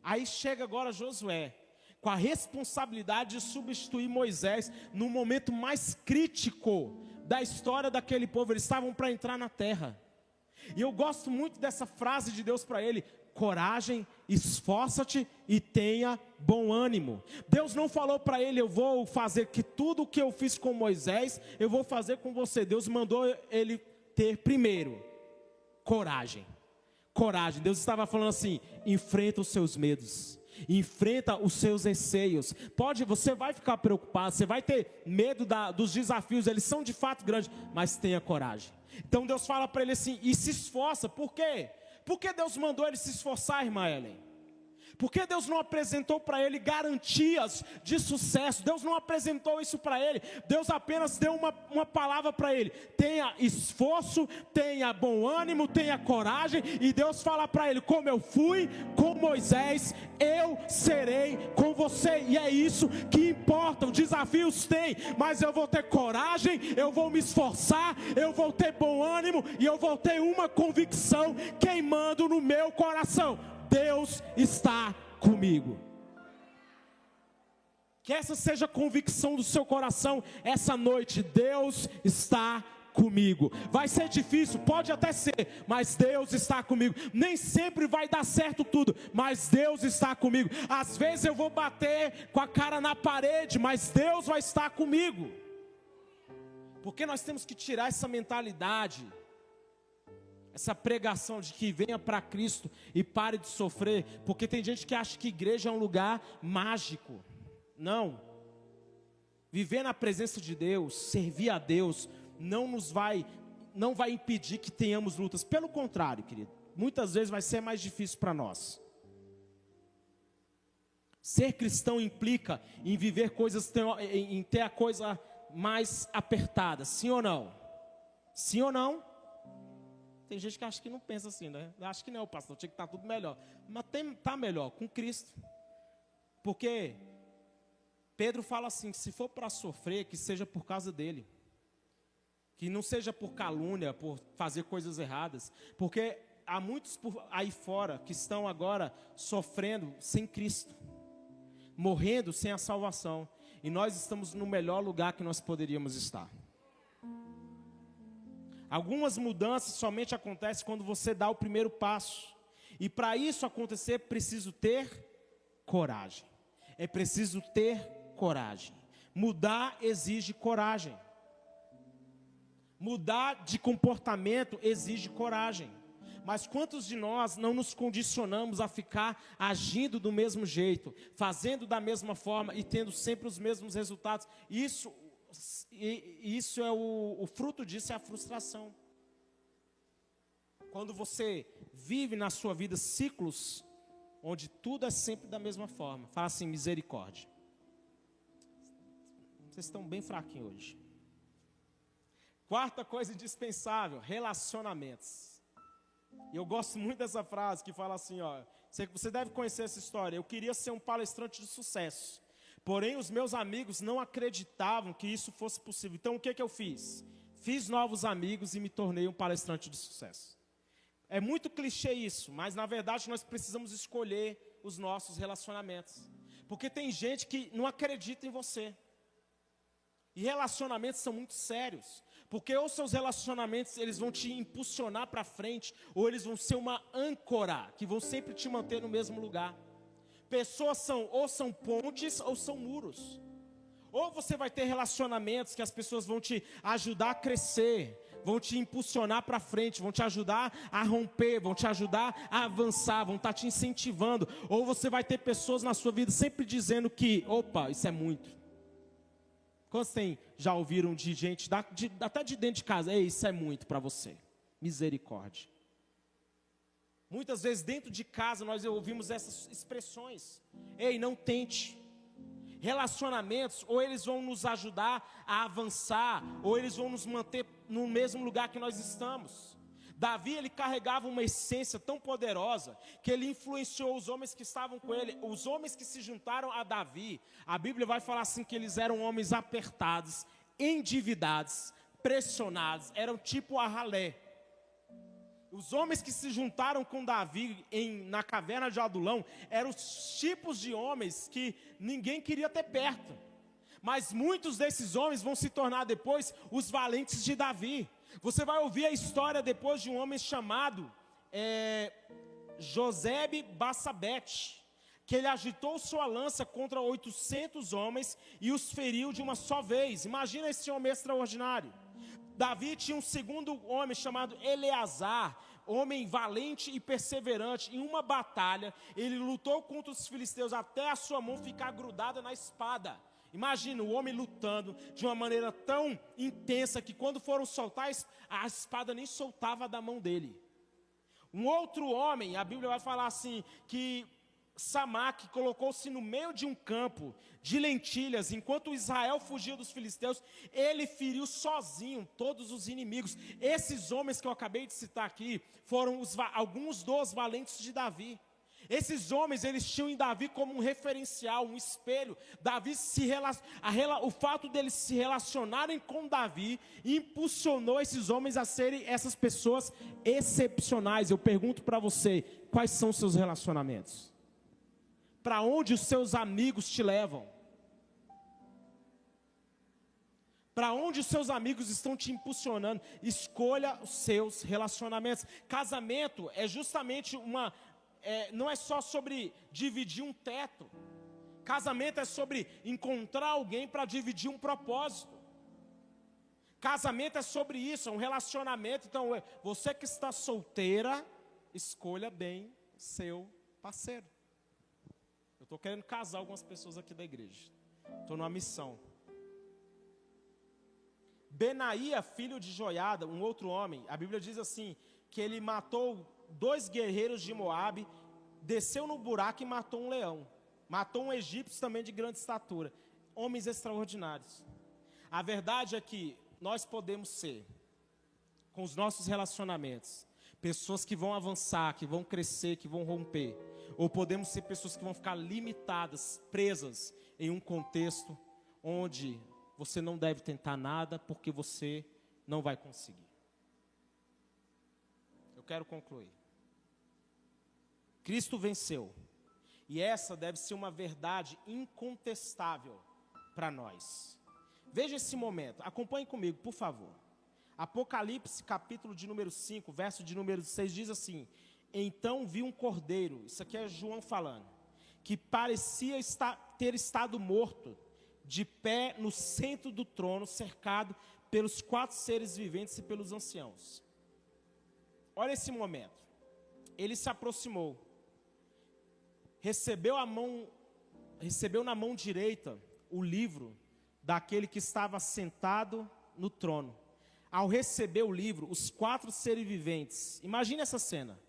Aí chega agora Josué, com a responsabilidade de substituir Moisés no momento mais crítico da história daquele povo. Eles estavam para entrar na terra. E eu gosto muito dessa frase de Deus para ele: coragem, esforça-te e tenha bom ânimo. Deus não falou para ele: eu vou fazer que tudo o que eu fiz com Moisés, eu vou fazer com você. Deus mandou ele ter primeiro coragem. Coragem. Deus estava falando assim: enfrenta os seus medos. Enfrenta os seus receios. Pode, você vai ficar preocupado, você vai ter medo da, dos desafios, eles são de fato grandes, mas tenha coragem. Então Deus fala para ele assim: e se esforça, por quê? Por que Deus mandou ele se esforçar, irmã Ellen? Por que Deus não apresentou para ele garantias de sucesso? Deus não apresentou isso para ele. Deus apenas deu uma, uma palavra para ele: tenha esforço, tenha bom ânimo, tenha coragem. E Deus fala para ele: como eu fui com Moisés, eu serei com você. E é isso que importa. Os desafios tem, mas eu vou ter coragem, eu vou me esforçar, eu vou ter bom ânimo e eu vou ter uma convicção queimando no meu coração Deus está comigo. Que essa seja a convicção do seu coração essa noite. Deus está comigo. Vai ser difícil, pode até ser, mas Deus está comigo. Nem sempre vai dar certo tudo, mas Deus está comigo. Às vezes eu vou bater com a cara na parede, mas Deus vai estar comigo. Porque nós temos que tirar essa mentalidade essa pregação de que venha para Cristo e pare de sofrer, porque tem gente que acha que igreja é um lugar mágico. Não. Viver na presença de Deus, servir a Deus, não nos vai não vai impedir que tenhamos lutas. Pelo contrário, querido, muitas vezes vai ser mais difícil para nós. Ser cristão implica em viver coisas, em ter a coisa mais apertada, sim ou não? Sim ou não? Tem gente que acha que não pensa assim, né? Acho que não, pastor, tinha que estar tá tudo melhor. Mas está melhor com Cristo. Porque Pedro fala assim: que se for para sofrer, que seja por causa dele. Que não seja por calúnia, por fazer coisas erradas. Porque há muitos aí fora que estão agora sofrendo sem Cristo, morrendo sem a salvação. E nós estamos no melhor lugar que nós poderíamos estar. Algumas mudanças somente acontecem quando você dá o primeiro passo. E para isso acontecer, preciso ter coragem. É preciso ter coragem. Mudar exige coragem. Mudar de comportamento exige coragem. Mas quantos de nós não nos condicionamos a ficar agindo do mesmo jeito, fazendo da mesma forma e tendo sempre os mesmos resultados? Isso e isso é o, o fruto disso é a frustração. Quando você vive na sua vida ciclos onde tudo é sempre da mesma forma, fala assim, misericórdia. Vocês estão bem fraquinhos hoje. Quarta coisa indispensável, relacionamentos. E eu gosto muito dessa frase que fala assim, ó, você deve conhecer essa história. Eu queria ser um palestrante de sucesso. Porém, os meus amigos não acreditavam que isso fosse possível. Então, o que, que eu fiz? Fiz novos amigos e me tornei um palestrante de sucesso. É muito clichê isso, mas na verdade nós precisamos escolher os nossos relacionamentos. Porque tem gente que não acredita em você. E relacionamentos são muito sérios. Porque ou seus relacionamentos eles vão te impulsionar para frente, ou eles vão ser uma âncora que vão sempre te manter no mesmo lugar. Pessoas são ou são pontes ou são muros. Ou você vai ter relacionamentos que as pessoas vão te ajudar a crescer, vão te impulsionar para frente, vão te ajudar a romper, vão te ajudar a avançar, vão estar tá te incentivando. Ou você vai ter pessoas na sua vida sempre dizendo que, opa, isso é muito. Quantos tem, já ouviram de gente, da, de, até de dentro de casa, ei, isso é muito para você. Misericórdia. Muitas vezes dentro de casa nós ouvimos essas expressões. Ei, não tente. Relacionamentos, ou eles vão nos ajudar a avançar, ou eles vão nos manter no mesmo lugar que nós estamos. Davi ele carregava uma essência tão poderosa que ele influenciou os homens que estavam com ele, os homens que se juntaram a Davi. A Bíblia vai falar assim que eles eram homens apertados, endividados, pressionados, eram tipo a ralé. Os homens que se juntaram com Davi em, na caverna de Adulão eram os tipos de homens que ninguém queria ter perto. Mas muitos desses homens vão se tornar depois os valentes de Davi. Você vai ouvir a história depois de um homem chamado é, Josebe Bassabete, que ele agitou sua lança contra 800 homens e os feriu de uma só vez. Imagina esse homem extraordinário. Davi tinha um segundo homem chamado Eleazar, homem valente e perseverante. Em uma batalha, ele lutou contra os filisteus até a sua mão ficar grudada na espada. Imagina o homem lutando de uma maneira tão intensa que quando foram soltar, a espada nem soltava da mão dele. Um outro homem, a Bíblia vai falar assim, que Samac colocou-se no meio de um campo de lentilhas, enquanto Israel fugia dos filisteus, ele feriu sozinho todos os inimigos. Esses homens que eu acabei de citar aqui foram os, alguns dos valentes de Davi. Esses homens, eles tinham em Davi como um referencial, um espelho. Davi se a, o fato deles se relacionarem com Davi impulsionou esses homens a serem essas pessoas excepcionais. Eu pergunto para você, quais são seus relacionamentos? Para onde os seus amigos te levam? Para onde os seus amigos estão te impulsionando? Escolha os seus relacionamentos. Casamento é justamente uma é, não é só sobre dividir um teto. Casamento é sobre encontrar alguém para dividir um propósito. Casamento é sobre isso, é um relacionamento. Então, é, você que está solteira, escolha bem seu parceiro. Estou querendo casar algumas pessoas aqui da igreja. Estou numa missão. Benaía, filho de Joiada, um outro homem, a Bíblia diz assim: que ele matou dois guerreiros de Moabe, desceu no buraco e matou um leão. Matou um egípcio também de grande estatura. Homens extraordinários. A verdade é que nós podemos ser, com os nossos relacionamentos, pessoas que vão avançar, que vão crescer, que vão romper. Ou podemos ser pessoas que vão ficar limitadas, presas em um contexto onde você não deve tentar nada porque você não vai conseguir. Eu quero concluir. Cristo venceu. E essa deve ser uma verdade incontestável para nós. Veja esse momento, acompanhe comigo, por favor. Apocalipse, capítulo de número 5, verso de número 6, diz assim: Então vi um cordeiro, isso aqui é João falando, que parecia estar, ter estado morto, de pé no centro do trono, cercado pelos quatro seres viventes e pelos anciãos. Olha esse momento. Ele se aproximou recebeu a mão, recebeu na mão direita o livro daquele que estava sentado no trono. Ao receber o livro, os quatro seres viventes, imagine essa cena,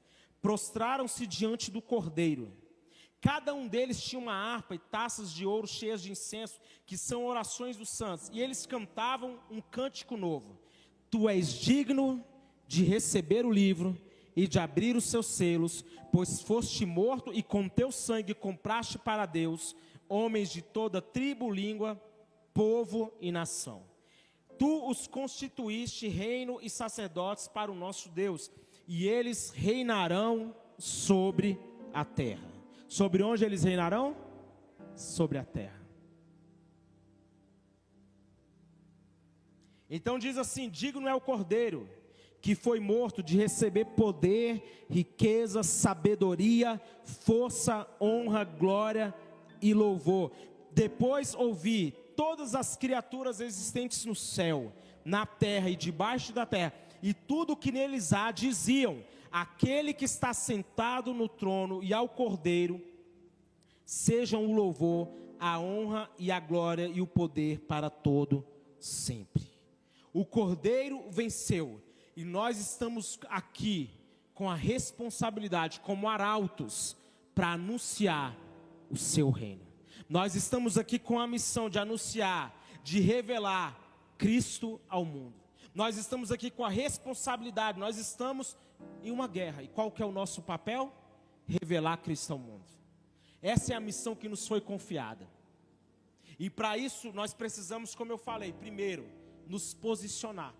prostraram-se diante do cordeiro. Cada um deles tinha uma harpa e taças de ouro cheias de incenso, que são orações dos santos, e eles cantavam um cântico novo: Tu és digno de receber o livro e de abrir os seus selos, pois foste morto e com teu sangue compraste para Deus homens de toda tribo, língua, povo e nação. Tu os constituíste reino e sacerdotes para o nosso Deus, e eles reinarão sobre a terra. Sobre onde eles reinarão? Sobre a terra. Então diz assim: digno é o cordeiro que foi morto de receber poder, riqueza, sabedoria, força, honra, glória e louvor. Depois ouvi todas as criaturas existentes no céu, na terra e debaixo da terra, e tudo que neles há, diziam: Aquele que está sentado no trono e ao cordeiro, sejam o louvor, a honra e a glória e o poder para todo sempre. O Cordeiro venceu e nós estamos aqui com a responsabilidade como arautos para anunciar o seu reino. Nós estamos aqui com a missão de anunciar, de revelar Cristo ao mundo. Nós estamos aqui com a responsabilidade, nós estamos em uma guerra. E qual que é o nosso papel? Revelar Cristo ao mundo. Essa é a missão que nos foi confiada. E para isso nós precisamos, como eu falei, primeiro, nos posicionar.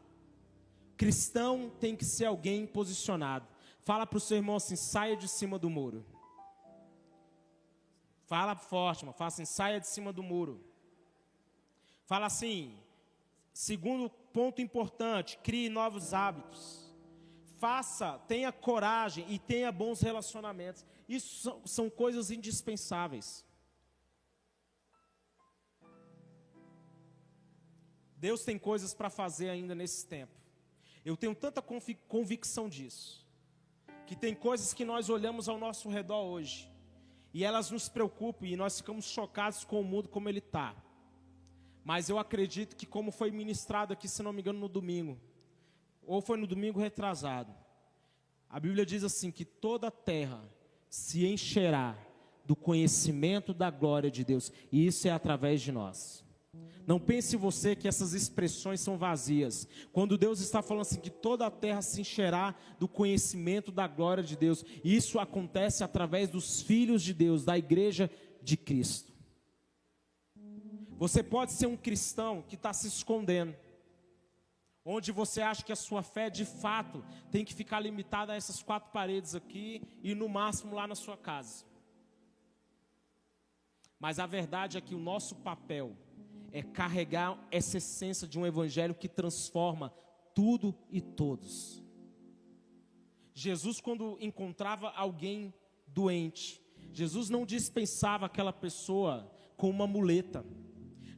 Cristão tem que ser alguém posicionado. Fala para o seu irmão assim: saia de cima do muro. Fala forte, mano. Fala assim: saia de cima do muro. Fala assim: segundo ponto importante, crie novos hábitos. Faça, tenha coragem e tenha bons relacionamentos. Isso são, são coisas indispensáveis. Deus tem coisas para fazer ainda nesse tempo. Eu tenho tanta convicção disso. Que tem coisas que nós olhamos ao nosso redor hoje. E elas nos preocupam e nós ficamos chocados com o mundo como ele está. Mas eu acredito que, como foi ministrado aqui, se não me engano, no domingo, ou foi no domingo retrasado, a Bíblia diz assim: que toda a terra se encherá do conhecimento da glória de Deus, e isso é através de nós. Não pense você que essas expressões são vazias. Quando Deus está falando assim que toda a terra se encherá do conhecimento da glória de Deus, isso acontece através dos filhos de Deus, da igreja de Cristo. Você pode ser um cristão que está se escondendo, onde você acha que a sua fé de fato tem que ficar limitada a essas quatro paredes aqui e no máximo lá na sua casa. Mas a verdade é que o nosso papel é carregar essa essência de um evangelho que transforma tudo e todos. Jesus, quando encontrava alguém doente, Jesus não dispensava aquela pessoa com uma muleta.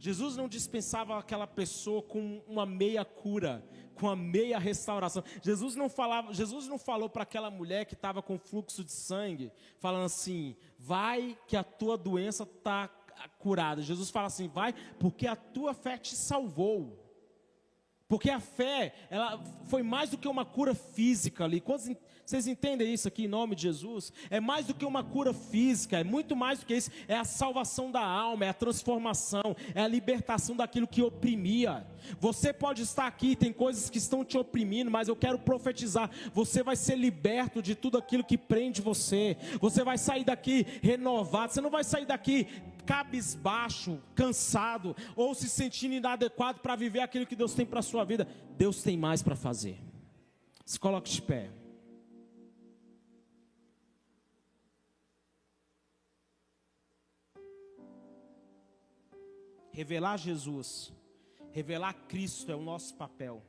Jesus não dispensava aquela pessoa com uma meia cura, com a meia restauração. Jesus não falava, Jesus não falou para aquela mulher que estava com fluxo de sangue, falando assim: "Vai que a tua doença está curada. Jesus fala assim: "Vai, porque a tua fé te salvou". Porque a fé, ela foi mais do que uma cura física ali. Quantos, vocês entendem isso aqui em nome de Jesus? É mais do que uma cura física, é muito mais do que isso. É a salvação da alma, é a transformação, é a libertação daquilo que oprimia. Você pode estar aqui, tem coisas que estão te oprimindo, mas eu quero profetizar: você vai ser liberto de tudo aquilo que prende você. Você vai sair daqui renovado, você não vai sair daqui cabisbaixo, cansado ou se sentindo inadequado para viver aquilo que Deus tem para a sua vida. Deus tem mais para fazer. Se coloque de pé. Revelar Jesus, revelar Cristo é o nosso papel.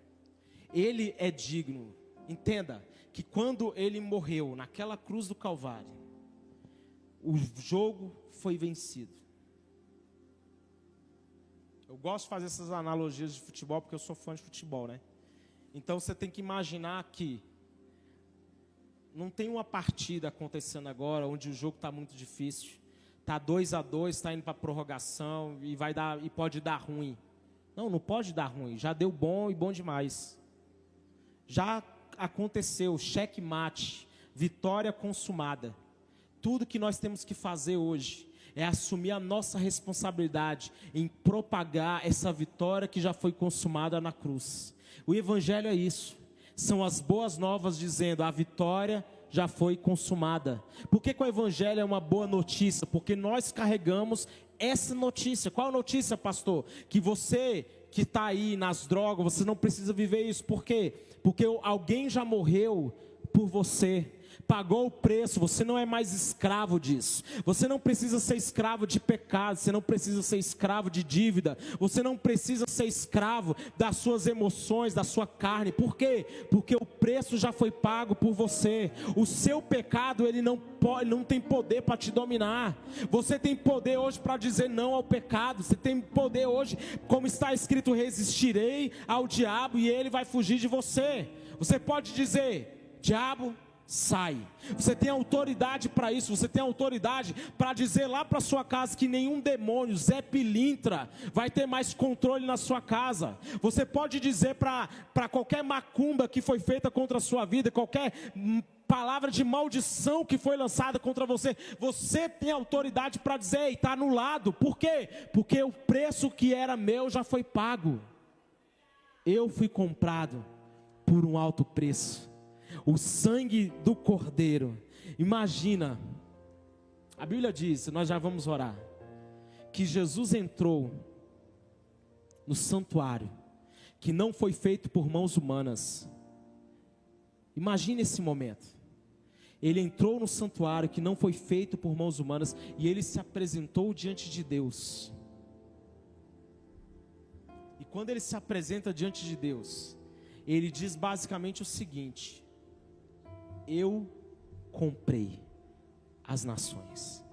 Ele é digno. Entenda que quando ele morreu naquela cruz do Calvário, o jogo foi vencido. Eu gosto de fazer essas analogias de futebol porque eu sou fã de futebol, né? Então você tem que imaginar que não tem uma partida acontecendo agora onde o jogo está muito difícil tá 2 a 2 está indo para prorrogação e vai dar e pode dar ruim. Não, não pode dar ruim. Já deu bom e bom demais. Já aconteceu, cheque mate, vitória consumada. Tudo que nós temos que fazer hoje é assumir a nossa responsabilidade em propagar essa vitória que já foi consumada na cruz. O evangelho é isso. São as boas novas dizendo a vitória já foi consumada. Por que, que o Evangelho é uma boa notícia? Porque nós carregamos essa notícia. Qual notícia, pastor? Que você que está aí nas drogas, você não precisa viver isso. Por quê? Porque alguém já morreu por você pagou o preço, você não é mais escravo disso. Você não precisa ser escravo de pecado, você não precisa ser escravo de dívida, você não precisa ser escravo das suas emoções, da sua carne. Por quê? Porque o preço já foi pago por você. O seu pecado, ele não pode, não tem poder para te dominar. Você tem poder hoje para dizer não ao pecado. Você tem poder hoje, como está escrito, resistirei ao diabo e ele vai fugir de você. Você pode dizer: diabo, sai. Você tem autoridade para isso, você tem autoridade para dizer lá para sua casa que nenhum demônio, Zé Pilintra, vai ter mais controle na sua casa. Você pode dizer para qualquer macumba que foi feita contra a sua vida, qualquer palavra de maldição que foi lançada contra você, você tem autoridade para dizer, está anulado. Por quê? Porque o preço que era meu já foi pago. Eu fui comprado por um alto preço o sangue do Cordeiro. Imagina, a Bíblia diz, nós já vamos orar, que Jesus entrou no santuário, que não foi feito por mãos humanas. Imagine esse momento. Ele entrou no santuário que não foi feito por mãos humanas e ele se apresentou diante de Deus. E quando ele se apresenta diante de Deus, ele diz basicamente o seguinte: eu comprei as nações.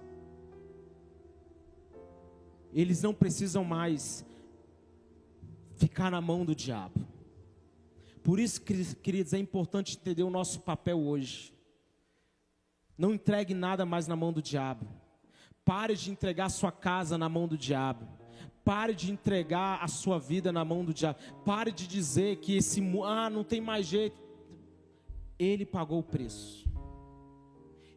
Eles não precisam mais ficar na mão do diabo. Por isso, queridos, é importante entender o nosso papel hoje. Não entregue nada mais na mão do diabo. Pare de entregar sua casa na mão do diabo. Pare de entregar a sua vida na mão do diabo. Pare de dizer que esse ah, não tem mais jeito. Ele pagou o preço.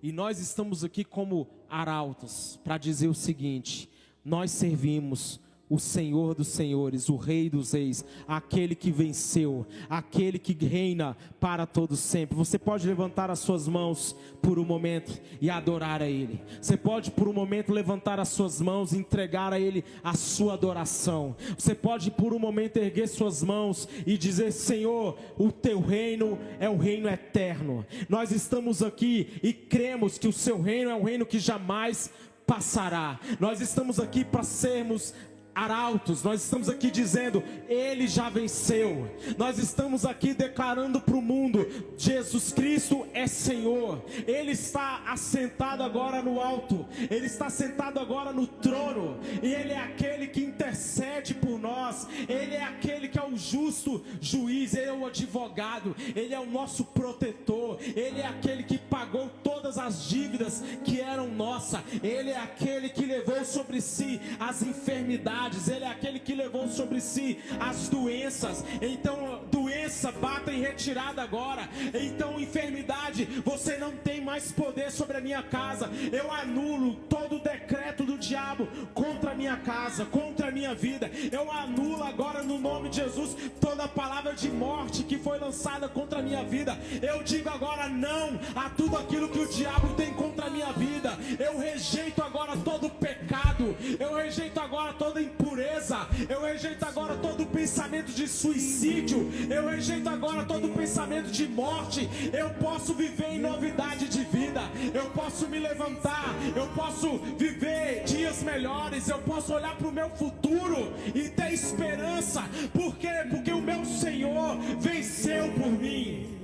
E nós estamos aqui como arautos para dizer o seguinte: nós servimos o Senhor dos Senhores, o Rei dos Reis, aquele que venceu, aquele que reina para todos sempre. Você pode levantar as suas mãos por um momento e adorar a Ele. Você pode por um momento levantar as suas mãos e entregar a Ele a sua adoração. Você pode por um momento erguer suas mãos e dizer: Senhor, o teu reino é o reino eterno. Nós estamos aqui e cremos que o seu reino é um reino que jamais passará. Nós estamos aqui para sermos arautos, nós estamos aqui dizendo, Ele já venceu. Nós estamos aqui declarando para o mundo: Jesus Cristo é Senhor. Ele está assentado agora no alto, Ele está sentado agora no trono, e Ele é aquele que intercede por nós, Ele é aquele que é o justo juiz, Ele é o advogado, Ele é o nosso protetor, Ele é aquele que pagou todas as dívidas que eram nossas, Ele é aquele que levou sobre si as enfermidades enfermidades, Ele é aquele que levou sobre si as doenças. Então, doença, bata em retirada agora. Então, enfermidade, você não tem mais poder sobre a minha casa. Eu anulo todo o decreto do diabo contra a minha casa, contra a minha vida. Eu anulo agora no nome de Jesus toda palavra de morte que foi lançada contra a minha vida. Eu digo agora não a tudo aquilo que o diabo tem contra a minha vida. Eu rejeito agora todo pecado. Eu rejeito agora toda impureza. Eu rejeito agora todo pensamento de suicídio. Eu rejeito agora todo pensamento de morte. Eu posso viver em novidade de vida. Eu posso me levantar. Eu posso viver dias melhores. Eu posso olhar para o meu futuro e ter esperança. Por quê? Porque o meu Senhor venceu por mim.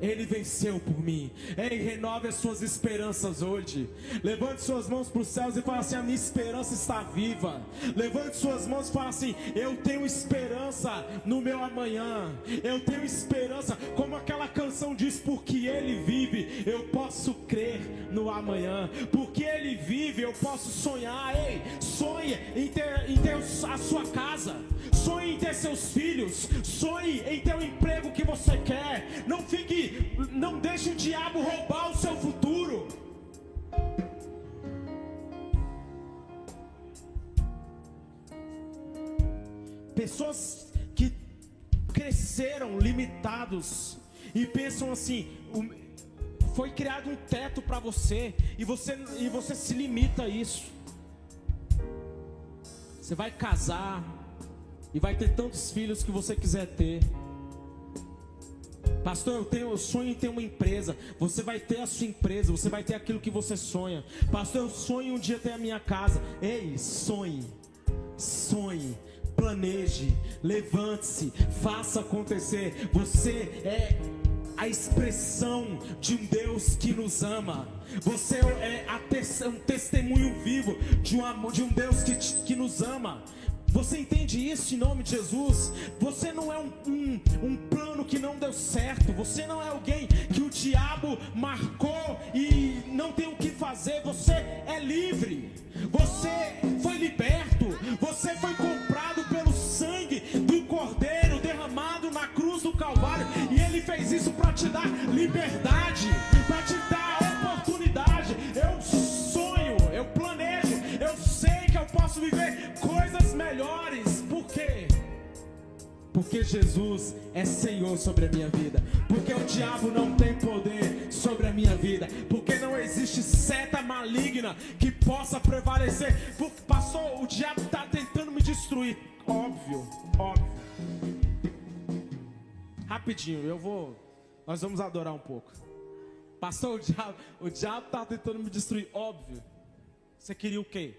Ele venceu por mim. Ei, renove as suas esperanças hoje. Levante suas mãos para os céus e fale assim: A minha esperança está viva. Levante suas mãos e fale assim: Eu tenho esperança no meu amanhã. Eu tenho esperança, como aquela canção diz: Porque Ele vive, eu posso crer no amanhã. Porque Ele vive, eu posso sonhar. Ei, sonhe em ter, em ter a sua casa. Sonhe em ter seus filhos. Sonhe em ter o emprego que você quer. Não fique não deixe o diabo roubar o seu futuro. Pessoas que cresceram limitados e pensam assim: foi criado um teto para você e você e você se limita a isso. Você vai casar e vai ter tantos filhos que você quiser ter. Pastor, eu tenho eu sonho em ter uma empresa. Você vai ter a sua empresa, você vai ter aquilo que você sonha. Pastor, eu sonho um dia ter a minha casa. Ei, sonhe. Sonhe planeje, levante-se, faça acontecer. Você é a expressão de um Deus que nos ama. Você é um testemunho vivo de um, de um Deus que, que nos ama. Você entende isso em nome de Jesus? Você não é um, um, um, plano que não deu certo. Você não é alguém que o diabo marcou e não tem o que fazer. Você é livre. Você foi liberto. Fez isso para te dar liberdade, para te dar oportunidade. Eu sonho, eu planejo, eu sei que eu posso viver coisas melhores. Por quê? Porque Jesus é Senhor sobre a minha vida. Porque o diabo não tem poder sobre a minha vida. Porque não existe seta maligna que possa prevalecer. Pastor, o diabo está tentando me destruir. Óbvio, óbvio. Rapidinho, eu vou. Nós vamos adorar um pouco. Pastor, o diabo, o diabo está tentando me destruir. Óbvio. Você queria o quê?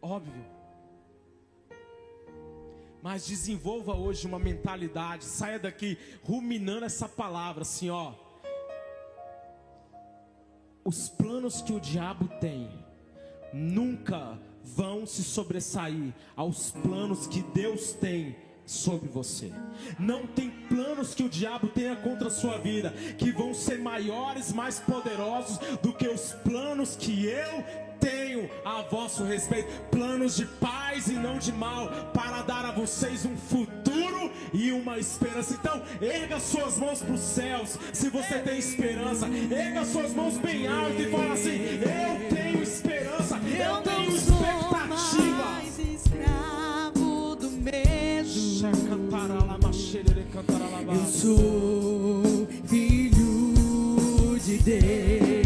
Óbvio. Mas desenvolva hoje uma mentalidade, saia daqui ruminando essa palavra assim, ó. Os planos que o diabo tem nunca vão se sobressair aos planos que Deus tem sobre você. Não tem planos que o diabo tenha contra a sua vida que vão ser maiores, mais poderosos do que os planos que eu tenho a vosso respeito planos de paz e não de mal, para dar a vocês um futuro e uma esperança. Então, erga suas mãos para os céus, se você tem esperança, erga suas mãos bem alto e fala assim: Eu tenho esperança, eu, tenho expectativa. Eu sou filho de Deus.